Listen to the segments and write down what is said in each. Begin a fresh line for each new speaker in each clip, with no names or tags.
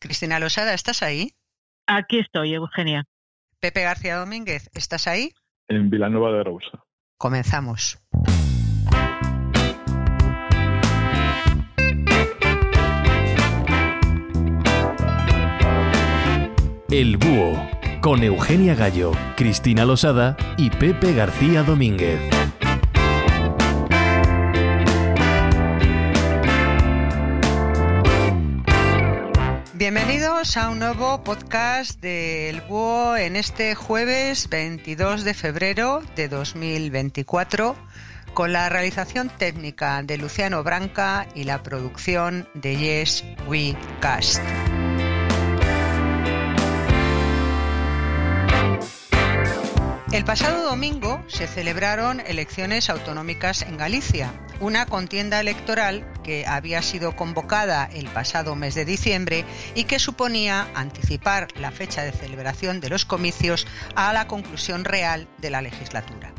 Cristina Losada, ¿estás ahí?
Aquí estoy, Eugenia.
Pepe García Domínguez, ¿estás ahí?
En Villanueva de Rousa.
Comenzamos.
El Búho, con Eugenia Gallo, Cristina Losada y Pepe García Domínguez.
Bienvenidos a un nuevo podcast del Búho en este jueves 22 de febrero de 2024 con la realización técnica de Luciano Branca y la producción de Yes We Cast. El pasado domingo se celebraron elecciones autonómicas en Galicia, una contienda electoral que había sido convocada el pasado mes de diciembre y que suponía anticipar la fecha de celebración de los comicios a la conclusión real de la legislatura.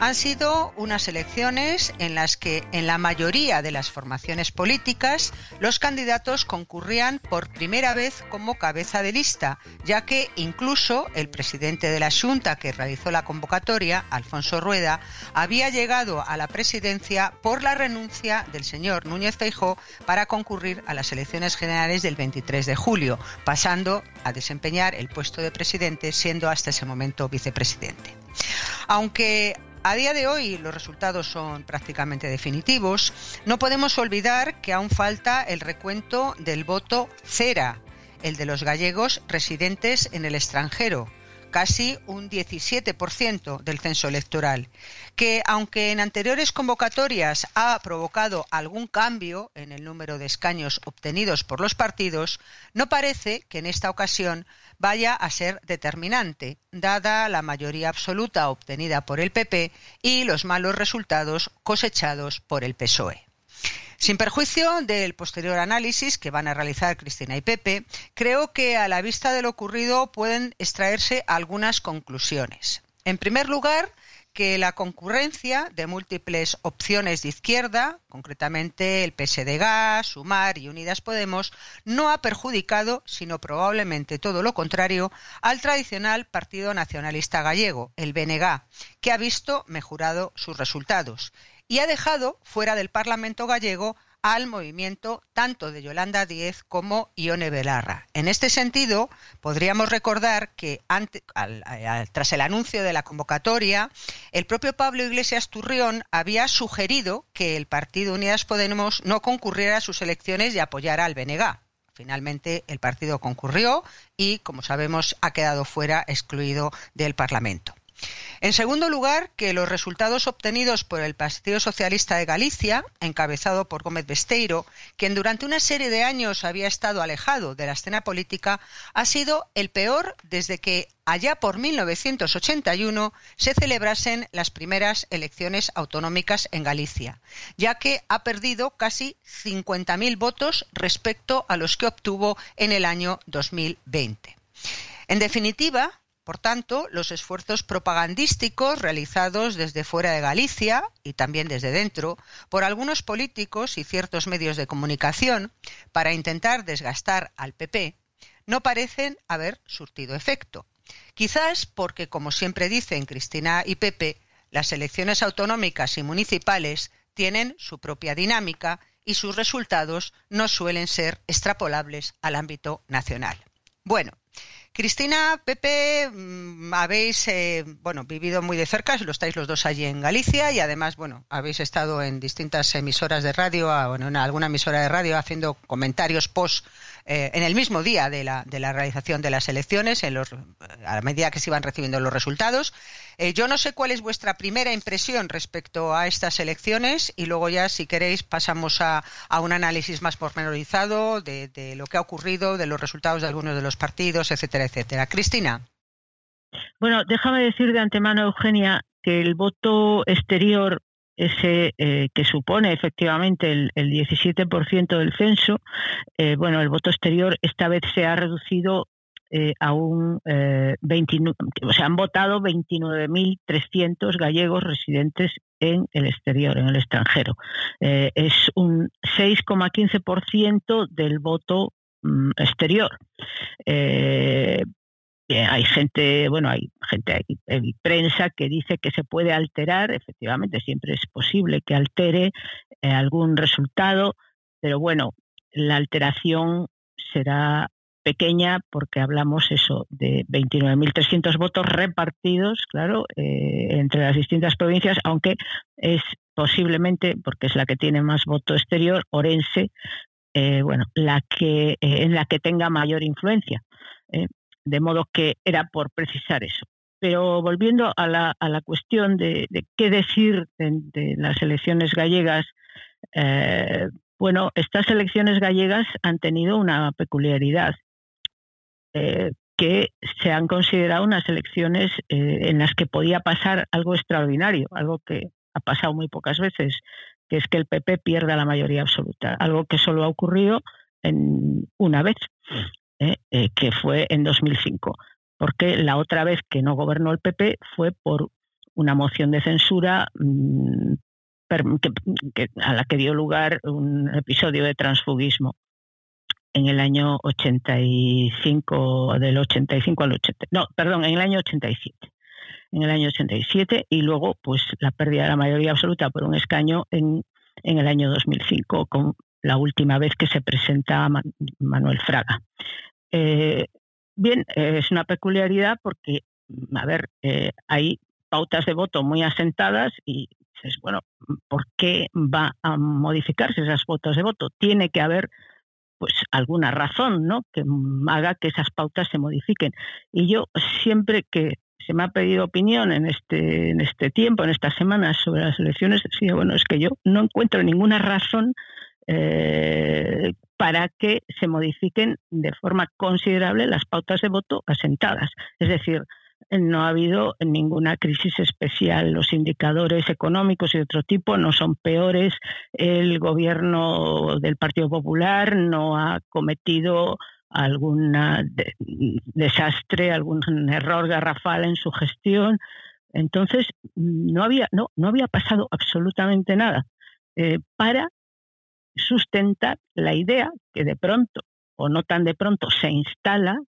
Han sido unas elecciones en las que en la mayoría de las formaciones políticas los candidatos concurrían por primera vez como cabeza de lista, ya que incluso el presidente de la Junta que realizó la convocatoria, Alfonso Rueda, había llegado a la presidencia por la renuncia del señor Núñez Feijó para concurrir a las elecciones generales del 23 de julio, pasando a desempeñar el puesto de presidente siendo hasta ese momento vicepresidente. Aunque a día de hoy los resultados son prácticamente definitivos. No podemos olvidar que aún falta el recuento del voto cera, el de los gallegos residentes en el extranjero, casi un 17% del censo electoral, que aunque en anteriores convocatorias ha provocado algún cambio en el número de escaños obtenidos por los partidos, no parece que en esta ocasión vaya a ser determinante, dada la mayoría absoluta obtenida por el PP y los malos resultados cosechados por el PSOE. Sin perjuicio del posterior análisis que van a realizar Cristina y Pepe, creo que a la vista de lo ocurrido pueden extraerse algunas conclusiones. En primer lugar, que la concurrencia de múltiples opciones de izquierda, concretamente el PSDG, Sumar y Unidas Podemos, no ha perjudicado, sino probablemente todo lo contrario, al tradicional Partido Nacionalista Gallego, el BNG, que ha visto mejorado sus resultados y ha dejado fuera del Parlamento gallego al movimiento tanto de Yolanda Díez como Ione Belarra. En este sentido, podríamos recordar que tras el anuncio de la convocatoria, el propio Pablo Iglesias Turrión había sugerido que el Partido Unidas Podemos no concurriera a sus elecciones y apoyara al BNG. Finalmente, el partido concurrió y, como sabemos, ha quedado fuera, excluido del Parlamento. En segundo lugar, que los resultados obtenidos por el Partido Socialista de Galicia, encabezado por Gómez Besteiro, quien durante una serie de años había estado alejado de la escena política, ha sido el peor desde que allá por 1981 se celebrasen las primeras elecciones autonómicas en Galicia, ya que ha perdido casi 50.000 votos respecto a los que obtuvo en el año 2020. En definitiva, por tanto, los esfuerzos propagandísticos realizados desde fuera de Galicia y también desde dentro por algunos políticos y ciertos medios de comunicación para intentar desgastar al PP no parecen haber surtido efecto. Quizás porque, como siempre dicen Cristina y Pepe, las elecciones autonómicas y municipales tienen su propia dinámica y sus resultados no suelen ser extrapolables al ámbito nacional. Bueno, Cristina, Pepe, mm, habéis eh, bueno vivido muy de cerca, lo estáis los dos allí en Galicia y además bueno habéis estado en distintas emisoras de radio, bueno en alguna emisora de radio haciendo comentarios post eh, en el mismo día de la, de la realización de las elecciones, en los, a medida que se iban recibiendo los resultados. Eh, yo no sé cuál es vuestra primera impresión respecto a estas elecciones y luego ya, si queréis, pasamos a, un análisis más pormenorizado de, de lo que ha ocurrido, de los resultados de algunos de los partidos, etcétera, etcétera. Cristina.
Bueno, déjame decir de antemano, Eugenia, que el voto exterior ese eh, que supone efectivamente el, 17% del censo, eh, bueno, el voto exterior esta vez se ha reducido eh, a un 29, o sea, han votado 29.300 gallegos residentes en el exterior, en el extranjero. es un 6,15% del voto mm, exterior. Eh, hay gente, bueno, hay gente, hay, prensa que dice que se puede alterar, efectivamente, siempre es posible que altere eh, algún resultado, pero bueno, la alteración será pequeña porque hablamos eso de 29.300 votos repartidos, claro, eh, entre las distintas provincias, aunque es posiblemente, porque es la que tiene más voto exterior, Orense, eh, bueno, la que en la que tenga mayor influencia de modo que era por precisar eso. Pero volviendo a la, a la cuestión de, qué decir de, las elecciones gallegas, eh, bueno, estas elecciones gallegas han tenido una peculiaridad, eh, que se han considerado unas elecciones eh, en las que podía pasar algo extraordinario, algo que ha pasado muy pocas veces, que es que el PP pierda la mayoría absoluta, algo que solo ha ocurrido en una vez. ¿eh? Eh, que fue en 2005, porque la otra vez que no gobernó el PP fue por una moción de censura mm, a la que dio lugar un episodio de transfugismo en el año 85, del 85 al 80, no, perdón, en el año 87 en el año 87 y luego pues la pérdida de la mayoría absoluta por un escaño en, en el año 2005 con la última vez que se presenta Manuel Fraga. Eh, bien, es una peculiaridad porque, a ver, eh, hay pautas de voto muy asentadas y dices, bueno, ¿por qué va a modificarse esas pautas de voto? Tiene que haber pues alguna razón, ¿no? Que haga que esas pautas se modifiquen. Y yo siempre que se me ha pedido opinión en este en este tiempo, en estas semanas sobre las elecciones, decía, bueno, es que yo no encuentro ninguna razón eh, para que se modifiquen de forma considerable las pautas de voto asentadas. Es decir, no ha habido ninguna crisis especial. Los indicadores económicos y de otro tipo no son peores. El gobierno del Partido Popular no ha cometido algún desastre, algún error garrafal en su gestión. Entonces, no había, no, no había pasado absolutamente nada eh, para sustentar la idea que de pronto, o no tan de pronto, se instala,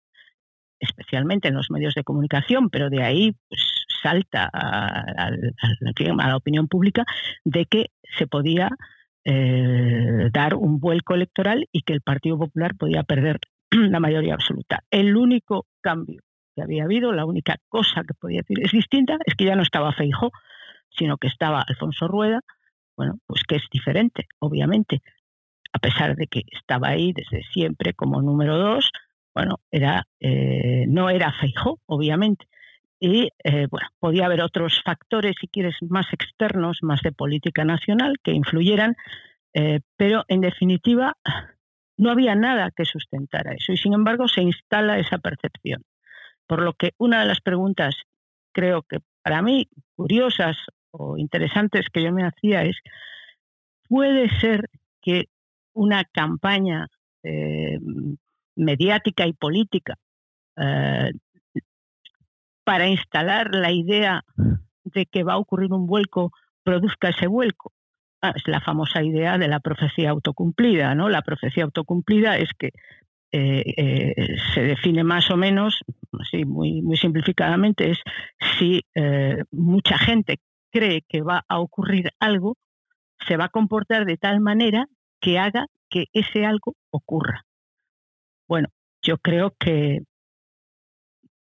especialmente en los medios de comunicación, pero de ahí pues, salta a, la opinión pública, de que se podía eh, dar un vuelco electoral y que el Partido Popular podía perder la mayoría absoluta. El único cambio que había habido, la única cosa que podía decir es distinta, es que ya no estaba Feijo, sino que estaba Alfonso Rueda, bueno, pues que es diferente, obviamente a pesar de que estaba ahí desde siempre como número dos, bueno, era, eh, no era Feijo, obviamente. Y eh, bueno, podía haber otros factores, si quieres, más externos, más de política nacional, que influyeran, eh, pero en definitiva no había nada que sustentara eso. Y sin embargo se instala esa percepción. Por lo que una de las preguntas, creo que para mí curiosas o interesantes que yo me hacía es, ¿puede ser que una campaña eh, mediática y política eh, para instalar la idea de que va a ocurrir un vuelco produzca ese vuelco. Ah, es la famosa idea de la profecía autocumplida, ¿no? La profecía autocumplida es que eh, se define más o menos, así muy, muy simplificadamente, es si mucha gente cree que va a ocurrir algo, se va a comportar de tal manera que haga que ese algo ocurra. Bueno, yo creo que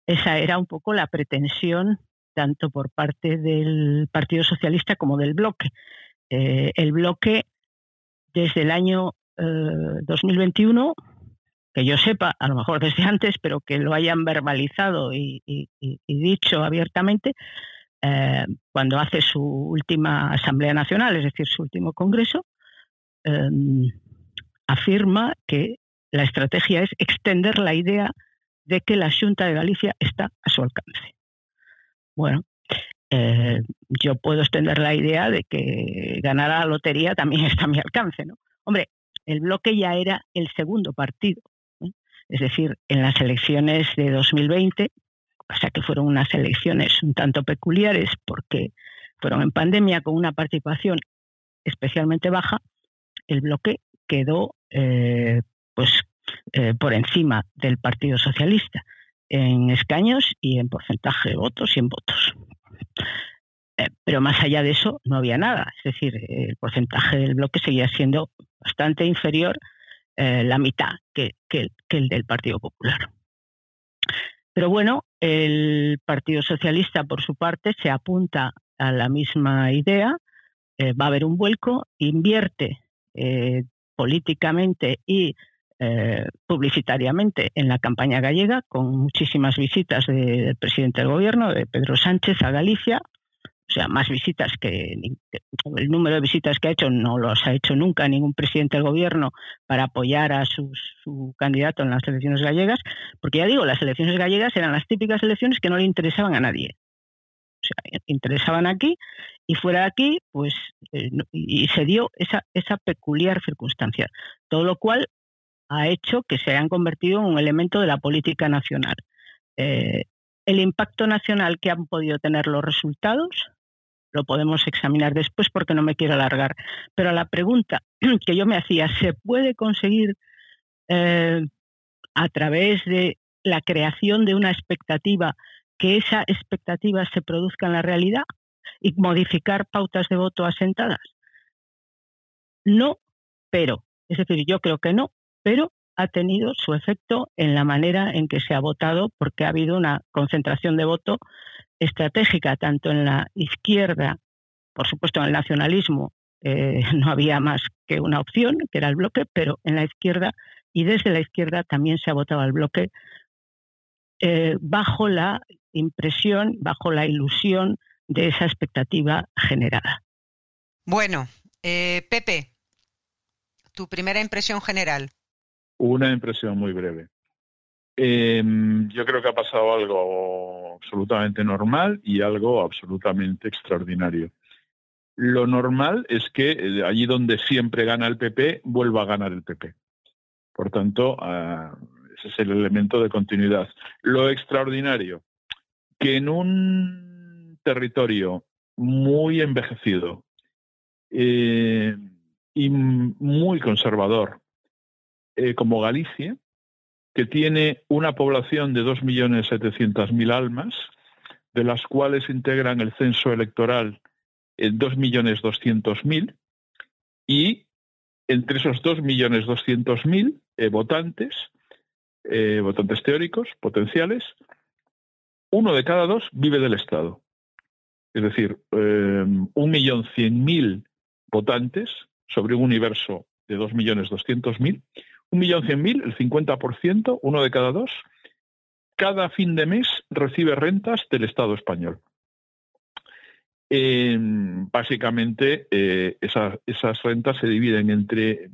esa era un poco la pretensión tanto por parte del Partido Socialista como del bloque. Eh, el bloque, desde el año 2021, eh, que yo sepa, a lo mejor desde antes, pero que lo hayan verbalizado y, dicho abiertamente, eh, cuando hace su última Asamblea Nacional, es decir, su último Congreso, afirma que la estrategia es extender la idea de que la Junta de Galicia está a su alcance. Bueno, eh, yo puedo extender la idea de que ganar a la lotería también está a mi alcance, ¿no? Hombre, el bloque ya era el segundo partido. Es decir, en las elecciones de 2020, o sea que fueron unas elecciones un tanto peculiares porque fueron en pandemia con una participación especialmente baja, el bloque quedó eh, pues eh, por encima del Partido Socialista en escaños y en porcentaje de votos y en votos. Eh, pero más allá de eso no había nada. Es decir, el porcentaje del bloque seguía siendo bastante inferior, eh, la mitad que, el del Partido Popular. Pero bueno, el Partido Socialista, por su parte, se apunta a la misma idea, va a haber un vuelco, invierte políticamente y publicitariamente en la campaña gallega, con muchísimas visitas del presidente del gobierno, de Pedro Sánchez, a Galicia, o sea, más visitas que, el número de visitas que ha hecho no los ha hecho nunca ningún presidente del gobierno para apoyar a su, candidato en las elecciones gallegas, porque ya digo, las elecciones gallegas eran las típicas elecciones que no le interesaban a nadie. O sea, interesaban aquí y fuera de aquí, pues, eh, y se dio esa, esa peculiar circunstancia, todo lo cual ha hecho que se hayan convertido en un elemento de la política nacional. Eh, el impacto nacional que han podido tener los resultados lo podemos examinar después porque no me quiero alargar. Pero la pregunta que yo me hacía, ¿se puede conseguir eh, a través de la creación de una expectativa que esa expectativa se produzca en la realidad y modificar pautas de voto asentadas? No, pero, es decir, yo creo que no, pero ha tenido su efecto en la manera en que se ha votado porque ha habido una concentración de voto estratégica tanto en la izquierda, por supuesto en el nacionalismo eh, no había más que una opción, que era el bloque, pero en la izquierda y desde la izquierda también se ha votado al bloque eh, bajo la impresión, bajo la ilusión de esa expectativa generada.
Bueno, eh, Pepe, tu primera impresión general.
Una impresión muy breve. Em, yo creo que ha pasado algo absolutamente normal y algo absolutamente extraordinario. Lo normal es que eh, allí donde siempre gana el PP, vuelva a ganar el PP. Por tanto, ah, ese es el elemento de continuidad. Lo extraordinario, que en un territorio muy envejecido eh, y muy conservador eh, como Galicia, que tiene una población de 2.700.000 almas, de las cuales integran el censo electoral 2.200.000, y entre esos 2.200.000 eh, votantes, eh, votantes teóricos, potenciales, uno de cada dos vive del Estado. Es decir, eh, 1.100.000 votantes sobre un universo de 2.200.000 un millón cien mil, el 50%, uno de cada dos, cada fin de mes recibe rentas del Estado español. básicamente, eh, esas, rentas se dividen entre,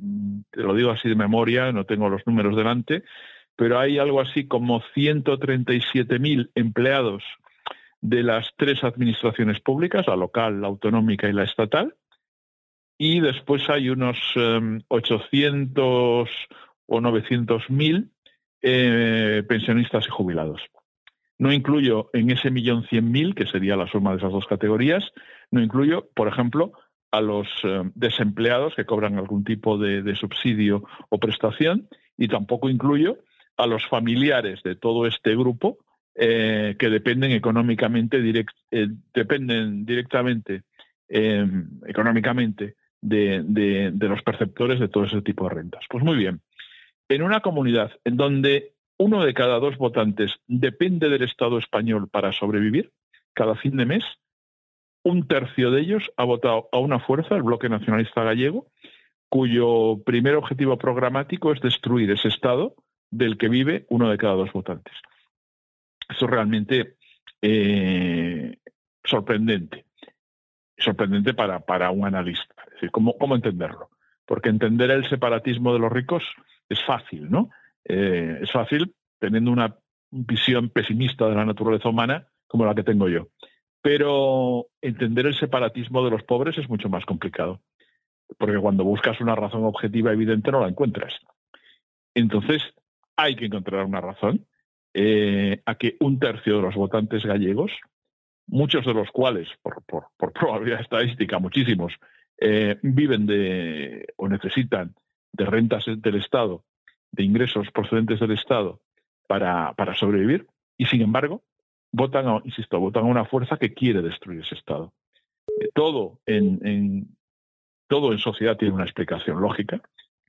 te lo digo así de memoria, no tengo los números delante, pero hay algo así como 137.000 empleados de las tres administraciones públicas, la local, la autonómica y la estatal, y después hay unos 800 em, o 900.000 eh, pensionistas y jubilados. No incluyo en ese millón cien mil, que sería la suma de esas dos categorías, no incluyo, por ejemplo, a los eh, desempleados que cobran algún tipo de, subsidio o prestación y tampoco incluyo a los familiares de todo este grupo eh, que dependen económicamente dependen directamente económicamente de, los perceptores de todo ese tipo de rentas. Pues muy bien, en una comunidad en donde uno de cada dos votantes depende del Estado español para sobrevivir, cada fin de mes, un tercio de ellos ha votado a una fuerza, el Bloque Nacionalista Gallego, cuyo primer objetivo programático es destruir ese Estado del que vive uno de cada dos votantes. Eso es realmente eh, sorprendente. Sorprendente para, para un analista. Es decir, ¿cómo, ¿cómo entenderlo? Porque entender el separatismo de los ricos es fácil, ¿no? Eh, es fácil teniendo una visión pesimista de la naturaleza humana como la que tengo yo. Pero entender el separatismo de los pobres es mucho más complicado, porque cuando buscas una razón objetiva evidente no la encuentras. Entonces, hay que encontrar una razón eh, a que un tercio de los votantes gallegos, muchos de los cuales, por, probabilidad estadística, muchísimos, eh, viven de o necesitan de rentas del Estado de ingresos procedentes del Estado para, para sobrevivir y, sin embargo, votan, a, insisto, votan a una fuerza que quiere destruir ese Estado. Eh, todo en, todo en sociedad tiene una explicación lógica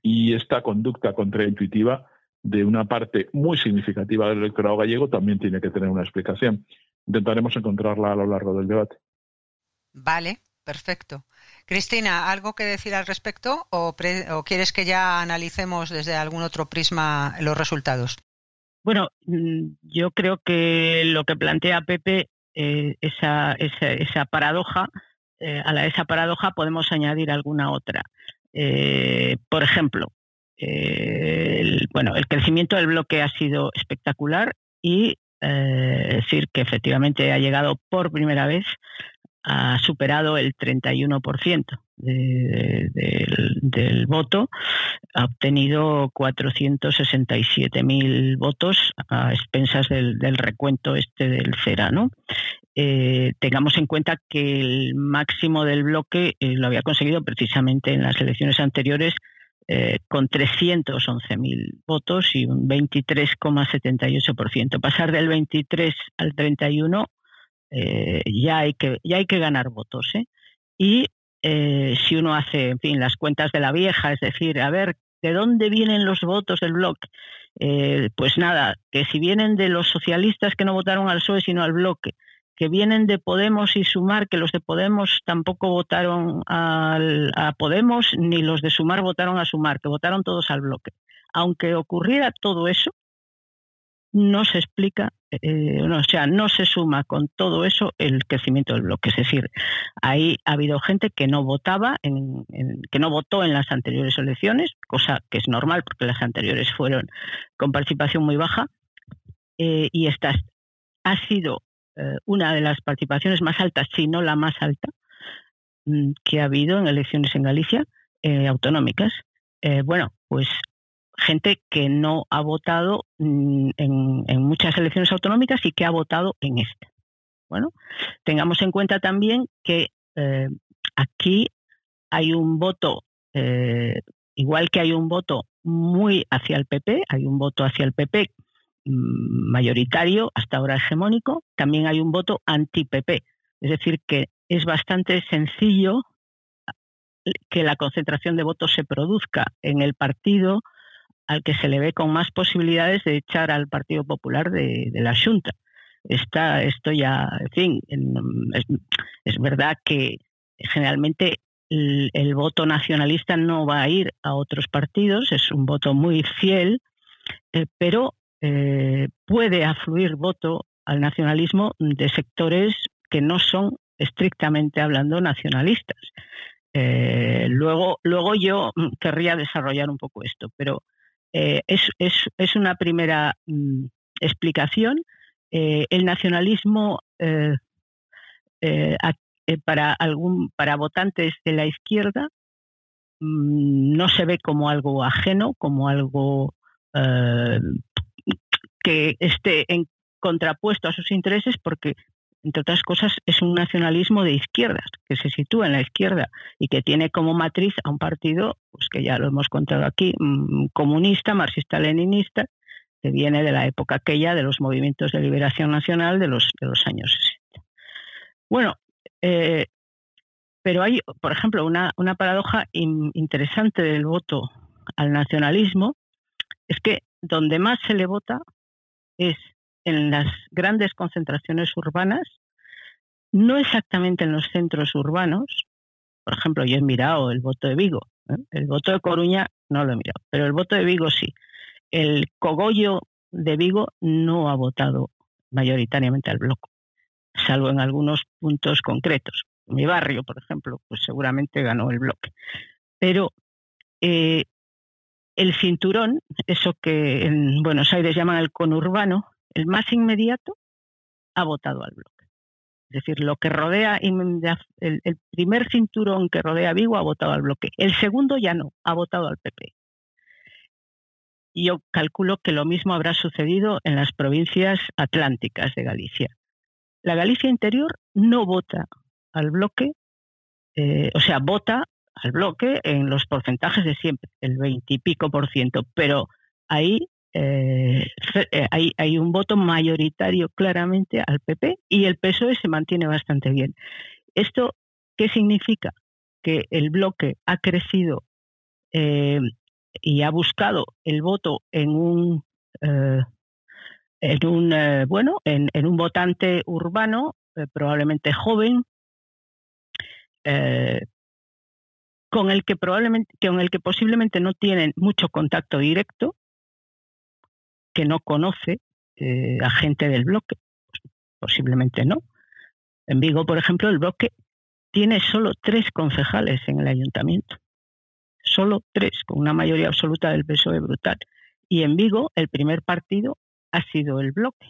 y esta conducta contraintuitiva de una parte muy significativa del electorado gallego también tiene que tener una explicación. Intentaremos encontrarla a lo largo del debate.
Vale, perfecto. Cristina, ¿algo que decir al respecto o, quieres que ya analicemos desde algún otro prisma los resultados?
Bueno, mm, yo creo que lo que plantea Pepe, eh, esa, esa, paradoja, eh, a la, esa paradoja podemos añadir alguna otra. Eh, por ejemplo, bueno, el crecimiento del bloque ha sido espectacular y decir que efectivamente ha llegado por primera vez ha superado el 31% del, voto, ha obtenido 467.000 votos a expensas del, recuento este del CERA. Eh, tengamos en cuenta que el máximo del bloque eh, lo había conseguido precisamente en las elecciones anteriores eh, con 311.000 votos y un 23,78%. Pasar del 23 al 31 eh, ya, hay que, ya hay que ganar votos. ¿eh? Y eh, si uno hace, en fin, las cuentas de la vieja, es decir, a ver, ¿de dónde vienen los votos del bloque? pues nada, que si vienen de los socialistas que no votaron al PSOE sino al bloque, que vienen de Podemos y Sumar, que los de Podemos tampoco votaron a Podemos, ni los de Sumar votaron a Sumar, que votaron todos al bloque. Aunque ocurriera todo eso, no se explica, eh, o sea, no se suma con todo eso el crecimiento del bloque. Es decir, ahí ha habido gente que no votaba, en, que no votó en las anteriores elecciones, cosa que es normal porque las anteriores fueron con participación muy baja, eh, y esta ha sido eh, una de las participaciones más altas, si no la más alta, mm, que ha habido en elecciones en Galicia autonómicas. bueno, pues gente que no ha votado en, muchas elecciones autonómicas y que ha votado en esta. Bueno, tengamos en cuenta también que eh, aquí hay un voto, eh, igual que hay un voto muy hacia el PP, hay un voto hacia el PP mm, mayoritario, hasta ahora hegemónico, también hay un voto anti-PP. Es decir, que es bastante sencillo que la concentración de votos se produzca en el partido al que se le ve con más posibilidades de echar al Partido Popular de, la Junta. Está, esto ya, en fin, es, verdad que generalmente el, voto nacionalista no va a ir a otros partidos, es un voto muy fiel, eh, pero eh, puede afluir voto al nacionalismo de sectores que no son estrictamente hablando nacionalistas. Eh, luego, luego yo querría desarrollar un poco esto, pero eh, es, es, es, una primera mm, explicación. Eh, el nacionalismo eh, para, algún, para votantes de la izquierda mm, no se ve como algo ajeno, como algo que esté en contrapuesto a sus intereses, porque entre otras cosas, es un nacionalismo de izquierdas, que se sitúa en la izquierda y que tiene como matriz a un partido, pues que ya lo hemos contado aquí, mm, comunista, marxista-leninista, que viene de la época aquella de los movimientos de liberación nacional de los, de los años 60. Bueno, eh, pero hay, por ejemplo, una, una paradoja interesante del voto al nacionalismo, es que donde más se le vota es en las grandes concentraciones urbanas, no exactamente en los centros urbanos. Por ejemplo, yo he mirado el voto de Vigo. ¿eh? El voto de Coruña no lo he mirado, pero el voto de Vigo sí. El cogollo de Vigo no ha votado mayoritariamente al bloque, salvo en algunos puntos concretos. mi barrio, por ejemplo, pues seguramente ganó el bloque. Pero eh, el cinturón, eso que en Buenos Aires llaman el conurbano, el más inmediato ha votado al bloque. Es decir, lo que rodea, el, primer cinturón que rodea Vigo ha votado al bloque. El segundo ya no, ha votado al PP. Yo calculo que lo mismo habrá sucedido en las provincias atlánticas de Galicia. La Galicia interior no vota al bloque, eh, o sea, vota al bloque en los porcentajes de siempre, el 20 y pico por ciento, pero ahí eh, eh, hay, un voto mayoritario claramente al PP y el PSOE se mantiene bastante bien. ¿Esto qué significa? Que el bloque ha crecido eh, y ha buscado el voto en un, en un bueno, en, en, un votante urbano, probablemente joven, con el que probablemente, con el que posiblemente no tienen mucho contacto directo, que no conoce eh, a gente del bloque? posiblemente no. En Vigo, por ejemplo, el bloque tiene solo tres concejales en el ayuntamiento. Solo tres, con una mayoría absoluta del PSOE brutal. Y en Vigo, el primer partido ha sido el bloque,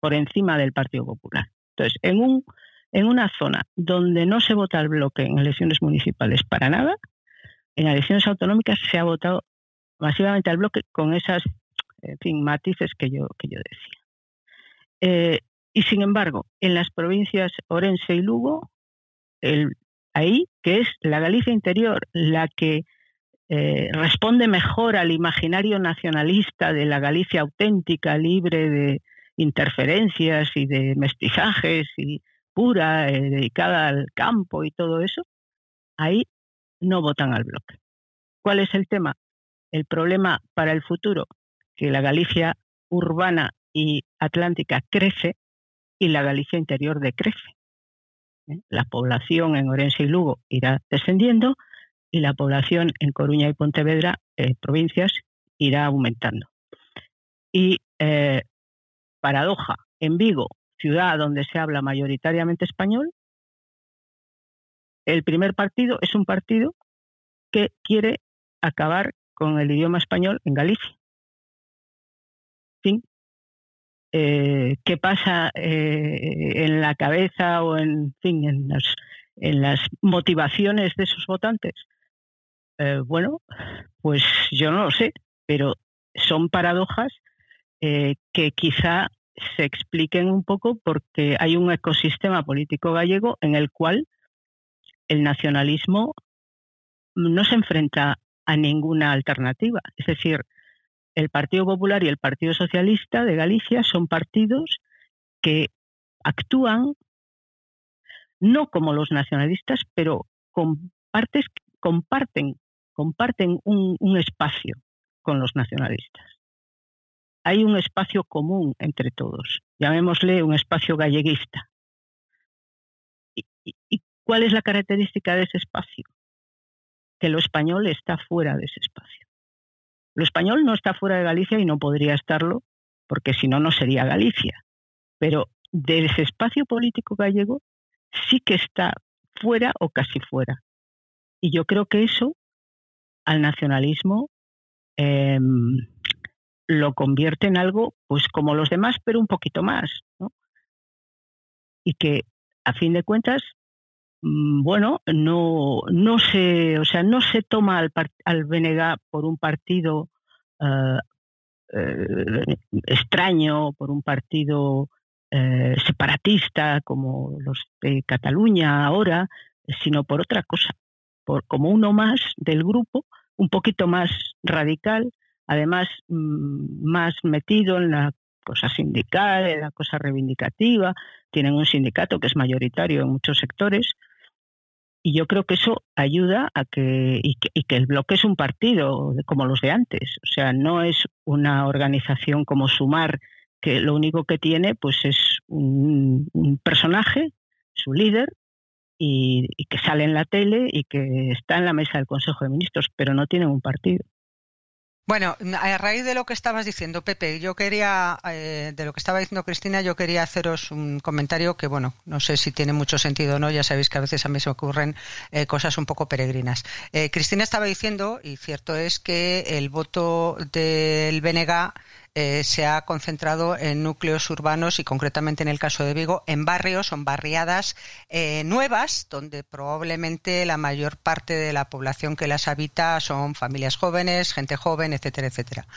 por encima del Partido Popular. Entonces, en, un, en una zona donde no se vota el bloque en elecciones municipales para nada, en elecciones autonómicas se ha votado masivamente al bloque con esas en fin, matices que yo, que yo decía. Eh, y sin embargo, en las provincias Orense y Lugo, el, ahí, que es la Galicia interior, la que eh, responde mejor al imaginario nacionalista de la Galicia auténtica, libre de interferencias y de mestizajes y pura, eh, dedicada al campo y todo eso, ahí no votan al bloque. ¿Cuál es el tema? El problema para el futuro que la Galicia urbana y atlántica crece y la Galicia interior decrece. ¿eh? La población en Orense y Lugo irá descendiendo y la población en Coruña y Pontevedra, eh, provincias, irá aumentando. Y eh, paradoja, en Vigo, ciudad donde se habla mayoritariamente español, el primer partido es un partido que quiere acabar con el idioma español en Galicia. Eh, qué pasa eh, en la cabeza o en, fin, en, las, motivaciones de sus votantes. Eh, bueno, pues yo no lo sé, pero son paradojas que quizá se expliquen un poco porque hay un ecosistema político gallego en el cual el nacionalismo no se enfrenta a ninguna alternativa. Es decir, el Partido Popular y el Partido Socialista de Galicia son partidos que actúan no como los nacionalistas, pero comparten, comparten un, espacio con los nacionalistas. Hay un espacio común entre todos, llamémosle un espacio galleguista. ¿Y cuál es la característica de ese espacio? Que lo español está fuera de ese espacio. Lo español no está fuera de Galicia y no podría estarlo, porque si no, no sería Galicia. Pero de ese espacio político gallego sí que está fuera o casi fuera. Y yo creo que eso al nacionalismo em, lo convierte en algo, pues como los demás, pero un poquito más. Y que, a fin de cuentas, bueno, no, no se, o sea, no se toma al, al por un partido uh, eh, extraño, por un partido eh, separatista como los de Cataluña ahora, sino por otra cosa, por como uno más del grupo, un poquito más radical, además mm, más metido en la cosa sindical, en la cosa reivindicativa, tienen un sindicato que es mayoritario en muchos sectores, y yo creo que eso ayuda a que y, que el bloque es un partido como los de antes. O sea, no es una organización como Sumar que lo único que tiene pues es un, personaje, su líder, y, que sale en la tele y que está en la mesa del Consejo de Ministros, pero no tiene un partido.
Bueno, a raíz de lo que estabas diciendo, Pepe, yo quería, eh, de lo que estaba diciendo Cristina, yo quería haceros un comentario que, bueno, no sé si tiene mucho sentido o no, ya sabéis que a veces a mí se ocurren eh, cosas un poco peregrinas. Eh, Cristina estaba diciendo, y cierto es que el voto del BNG eh, se ha concentrado en núcleos urbanos y concretamente en el caso de Vigo, en barrios en barriadas eh, nuevas, donde probablemente la mayor parte de la población que las habita son familias jóvenes, gente joven, etcétera, etcétera.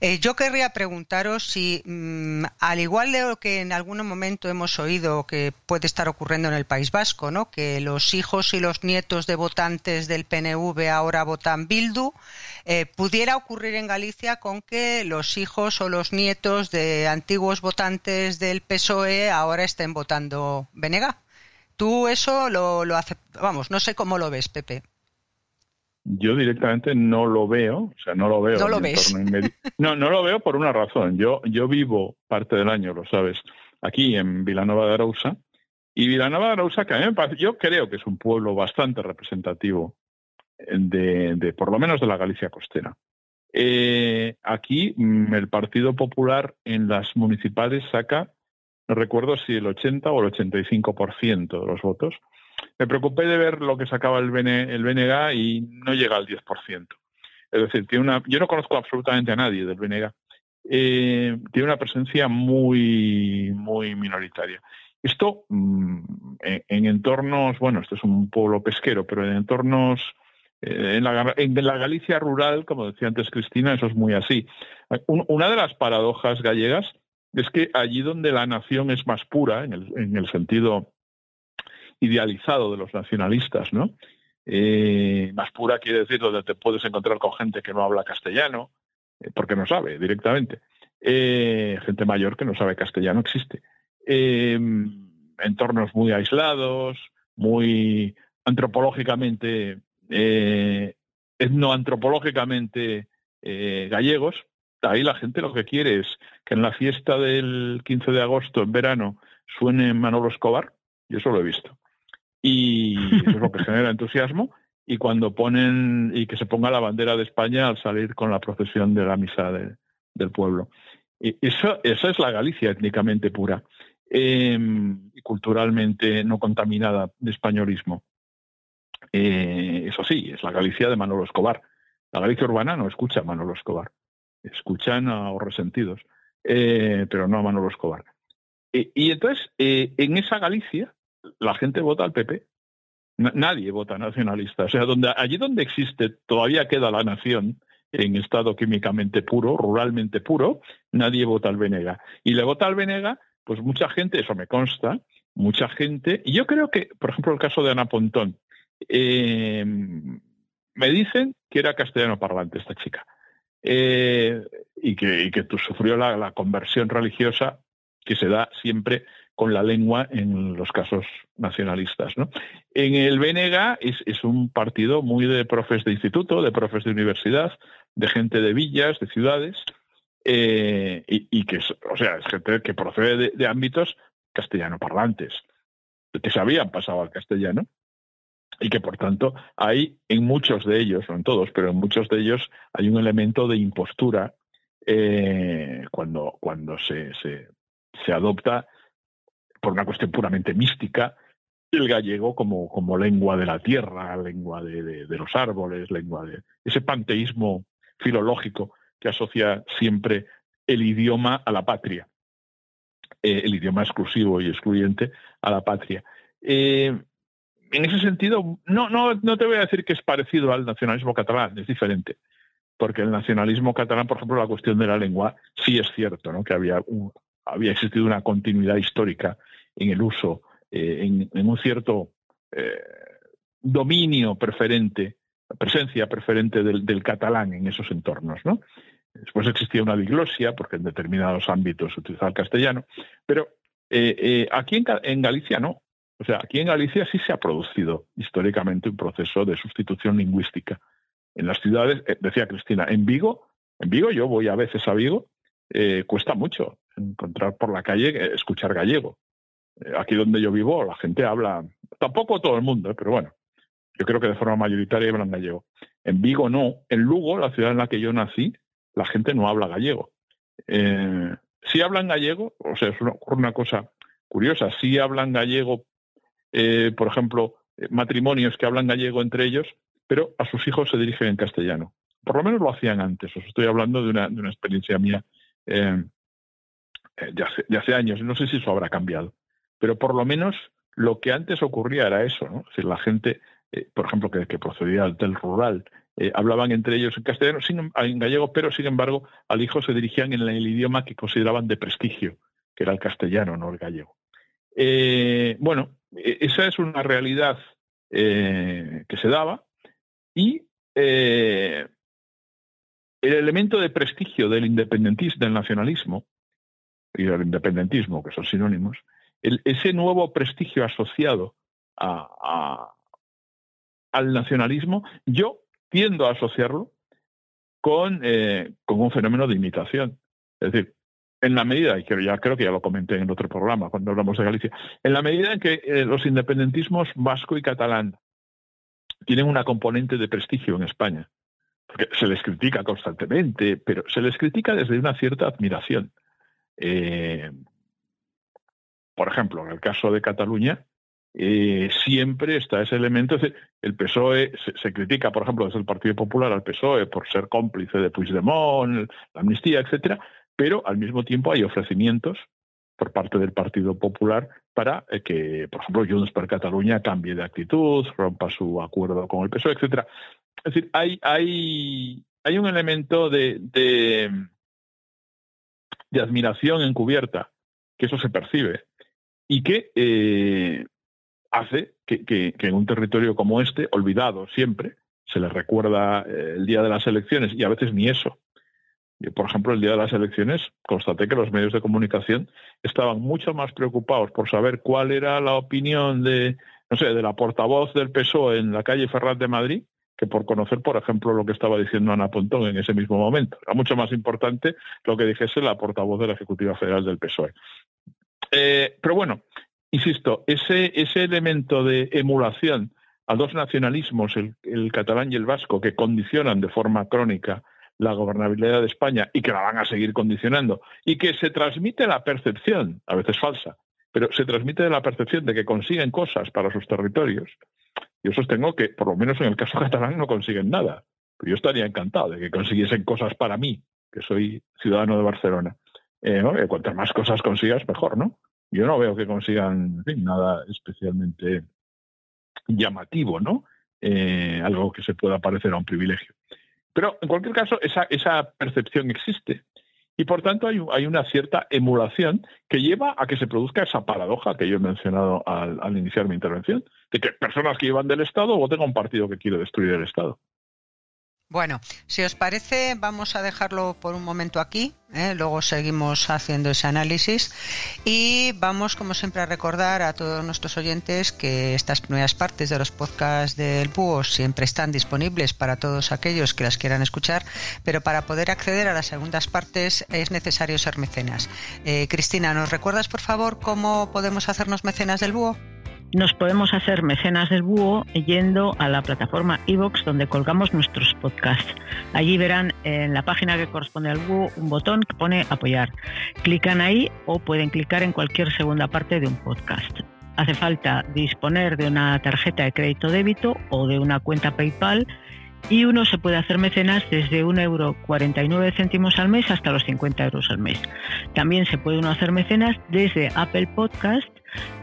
Eh, yo querría preguntaros si, mm, al igual de lo que en algún momento hemos oído que puede estar ocurriendo en el País Vasco, ¿no? que los hijos y los nietos de votantes del PNV ahora votan Bildu, pudiera ocurrir en Galicia con que los hijos o los nietos de antiguos votantes del PSOE ahora estén votando Venega. ¿Tú eso lo, lo Vamos, no sé cómo lo ves, Pepe.
Yo directamente no lo veo, o sea, no lo veo.
No lo ves.
No, no lo veo por una razón. Yo, yo vivo parte del año, lo sabes, aquí en Vilanova de Arousa. Y Vilanova de Arousa, que a mí me parece, yo creo que es un pueblo bastante representativo de, de por lo menos de la Galicia costera. Eh, aquí mm, el Partido Popular en las municipales saca, no recuerdo si el 80 o el 85% de los votos. Me preocupé de ver lo que sacaba el, el BNG y no llega al 10%. Es decir, tiene una, yo no conozco absolutamente a nadie del BNG. Eh, tiene una presencia muy, muy minoritaria. Esto mm, en, entornos, bueno, esto es un pueblo pesquero, pero en entornos en la, en la, Galicia rural, como decía antes Cristina, eso es muy así. una de las paradojas gallegas es que allí donde la nación es más pura, en el, en el sentido idealizado de los nacionalistas, ¿no? Eh, más pura quiere decir donde te puedes encontrar con gente que no habla castellano, eh, porque no sabe directamente. gente mayor que no sabe castellano existe. entornos muy aislados, muy antropológicamente eh, etnoantropológicamente eh, gallegos, ahí la gente lo que quiere es que en la fiesta del 15 de agosto, en verano, suene Manolo Escobar, yo eso lo he visto. Y eso es lo que genera entusiasmo. Y cuando ponen, y que se ponga la bandera de España al salir con la procesión de la misa del pueblo. Y eso, esa es la Galicia étnicamente pura em, y culturalmente no contaminada de españolismo. Eh, eso sí, es la Galicia de Manolo Escobar. La Galicia urbana no escucha a Manolo Escobar. Escuchan a los resentidos, eh, pero no a Manolo Escobar. y entonces, eh, en esa Galicia, la gente vota al PP. nadie vota nacionalista. O sea, donde, allí donde existe, todavía queda la nación en estado químicamente puro, ruralmente puro, nadie vota al Venega. Y le vota al Venega, pues mucha gente, eso me consta, mucha gente. Y yo creo que, por ejemplo, el caso de Ana Pontón, eh, me dicen que era castellano parlante esta chica eh, y, que, que sufrió la, conversión religiosa que se da siempre con la lengua en los casos nacionalistas. ¿no? En el BNG es, un partido muy de profes de instituto, de profes de universidad, de gente de villas, de ciudades, eh, y, que es, o sea, es gente que procede de, de ámbitos castellano parlantes, que se habían pasado al castellano y que por tanto hay en muchos de ellos, no en todos, pero en muchos de ellos hay un elemento de impostura eh, cuando, cuando se, se, adopta por una cuestión puramente mística el gallego como, como lengua de la tierra, lengua de, de, los árboles, lengua de ese panteísmo filológico que asocia siempre el idioma a la patria, eh, el idioma exclusivo y excluyente a la patria. Eh, en ese sentido, no, no, no te voy a decir que es parecido al nacionalismo catalán, es diferente. Porque el nacionalismo catalán, por ejemplo, la cuestión de la lengua, sí es cierto, ¿no? que había, había existido una continuidad histórica en el uso, eh, en, un cierto eh, dominio preferente, presencia preferente del, catalán en esos entornos. ¿no? Después existía una diglosia, porque en determinados ámbitos se utilizaba el castellano, pero eh, aquí en Galicia no. O sea, aquí en Galicia sí se ha producido históricamente un proceso de sustitución lingüística. En las ciudades, eh, decía Cristina, en Vigo, en Vigo yo voy a veces a Vigo, eh, cuesta mucho encontrar por la calle, eh, escuchar gallego. aquí donde yo vivo la gente habla, tampoco todo el mundo, pero bueno, yo creo que de forma mayoritaria hablan gallego. En Vigo no, en Lugo, la ciudad en la que yo nací, la gente no habla gallego. si hablan gallego, o sea, es una cosa curiosa, si hablan gallego eh, por ejemplo, eh, matrimonios que hablan gallego entre ellos, pero a sus hijos se dirigen en castellano. Por lo menos lo hacían antes. Os estoy hablando de una, experiencia mía eh, ya, hace, años, no sé si eso habrá cambiado, pero por lo menos lo que antes ocurría era eso, ¿no? La gente, por ejemplo, que, que, procedía del rural, hablaban entre ellos en castellano, en gallego, pero sin embargo al hijo se dirigían en el idioma que consideraban de prestigio, que era el castellano, no el gallego. Bueno, e, esa es una realidad que se daba y eh, el elemento de prestigio del independentismo, del nacionalismo y del independentismo, que son sinónimos, ese nuevo prestigio asociado al nacionalismo, yo tiendo a asociarlo con, eh, con un fenómeno de imitación. Es decir, en la medida, y ya creo que ya lo comenté en otro programa cuando hablamos de Galicia, en la medida en que eh, los independentismos vasco y catalán tienen una componente de prestigio en España, porque se les critica constantemente, pero se les critica desde una cierta admiración. Eh, por ejemplo, en el caso de Cataluña, eh, siempre está ese elemento. El PSOE se, critica, por ejemplo, desde el Partido Popular al PSOE por ser cómplice de Puigdemont, la amnistía, etcétera, pero al mismo tiempo hay ofrecimientos por parte del Partido Popular para eh, que, por ejemplo, Junts per Cataluña cambie de actitud, rompa su acuerdo con el PSOE, etcétera. Es decir, hay, hay, hay un elemento de, de, admiración encubierta, que eso se percibe, y que eh, hace que, que, en un territorio como este, olvidado siempre, se le recuerda eh, el día de las elecciones, y a veces ni eso, por ejemplo, el día de las elecciones constaté que los medios de comunicación estaban mucho más preocupados por saber cuál era la opinión de, no sé, de la portavoz del PSOE en la calle Ferraz de Madrid que por conocer, por ejemplo, lo que estaba diciendo Ana Pontón en ese mismo momento. Era mucho más importante lo que dijese la portavoz de la Ejecutiva Federal del PSOE. Eh, pero bueno, insisto, ese, ese elemento de emulación a dos nacionalismos, el catalán y el vasco, que condicionan de forma crónica la gobernabilidad de España y que la van a seguir condicionando y que se transmite la percepción, a veces falsa, pero se transmite la percepción de que consiguen cosas para sus territorios. Yo sostengo que, por lo menos en el caso catalán, no consiguen nada. Pero yo estaría encantado de que consiguiesen cosas para mí, que soy ciudadano de Barcelona. Eh, cuantas más cosas consigas, mejor, ¿no? Yo no veo que consigan nada especialmente llamativo, ¿no? Eh, algo que se pueda parecer a un privilegio. Pero en cualquier caso, esa, esa percepción existe. Y por tanto hay, hay, una cierta emulación que lleva a que se produzca esa paradoja que yo he mencionado al, al iniciar mi intervención, de que personas que llevan del Estado voten a un partido que quiere destruir el Estado.
Bueno, si os parece, vamos a dejarlo por un momento aquí, ¿eh? luego seguimos haciendo ese análisis y vamos, como siempre, a recordar a todos nuestros oyentes que estas primeras partes de los podcasts del Búho siempre están disponibles para todos aquellos que las quieran escuchar, pero para poder acceder a las segundas partes es necesario ser mecenas. Eh, Cristina, ¿nos recuerdas, por favor, cómo podemos hacernos mecenas del Búho?
Nos podemos hacer mecenas del búho yendo a la plataforma iVoox donde colgamos nuestros podcasts. Allí verán en la página que corresponde al búho un botón que pone apoyar. Clican ahí o pueden clicar en cualquier segunda parte de un podcast. Hace falta disponer de una tarjeta de crédito débito o de una cuenta PayPal y uno se puede hacer mecenas desde 1,49 euro al mes hasta los 50 euros al mes. También se puede uno hacer mecenas desde Apple Podcast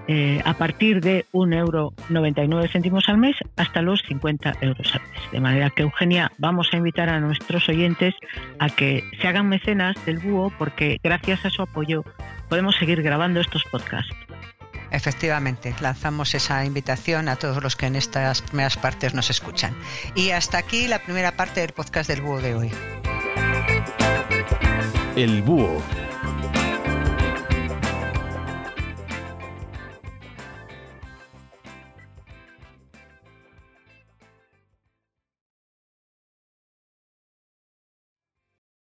eh, a partir de 1,99 euro céntimos al mes hasta los 50 euros al mes. De manera que, Eugenia, vamos a invitar a nuestros oyentes a que se hagan mecenas del búho porque gracias a su apoyo podemos seguir grabando estos podcasts.
Efectivamente, lanzamos esa invitación a todos los que en estas primeras partes nos escuchan. Y hasta aquí la primera parte del podcast del búho de hoy.
El búho